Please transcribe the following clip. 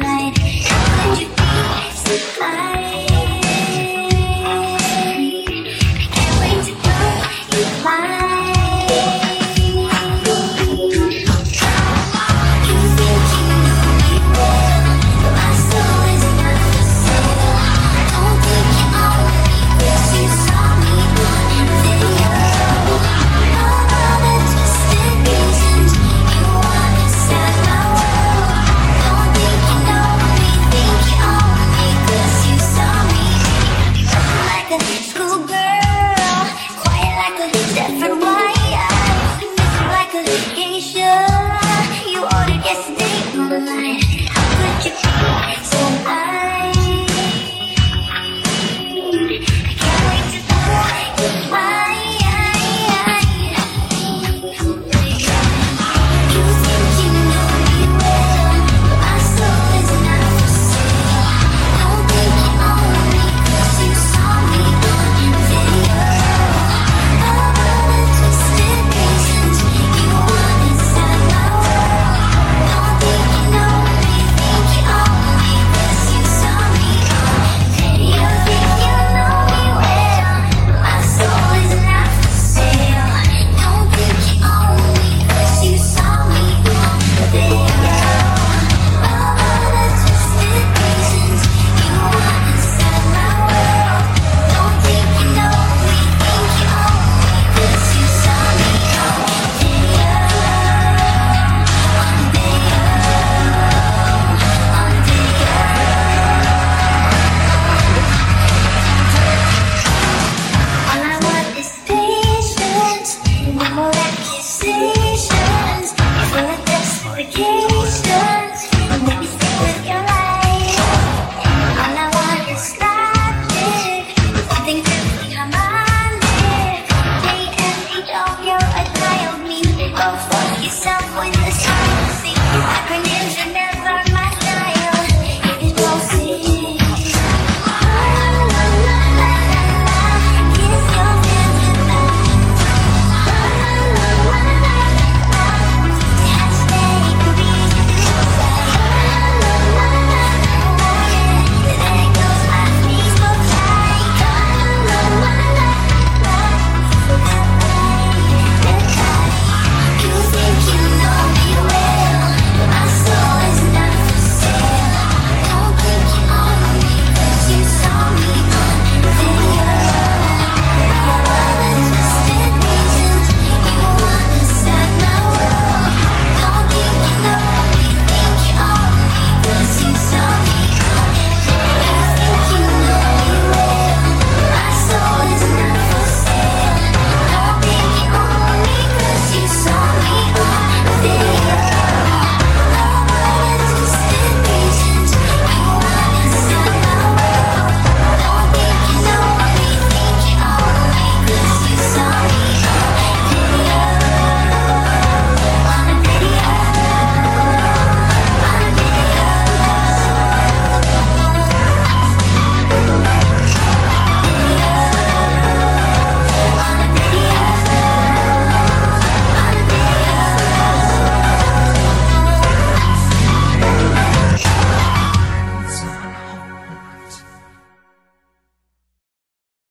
Bye. everyone Don't fool yourself with the science acronyms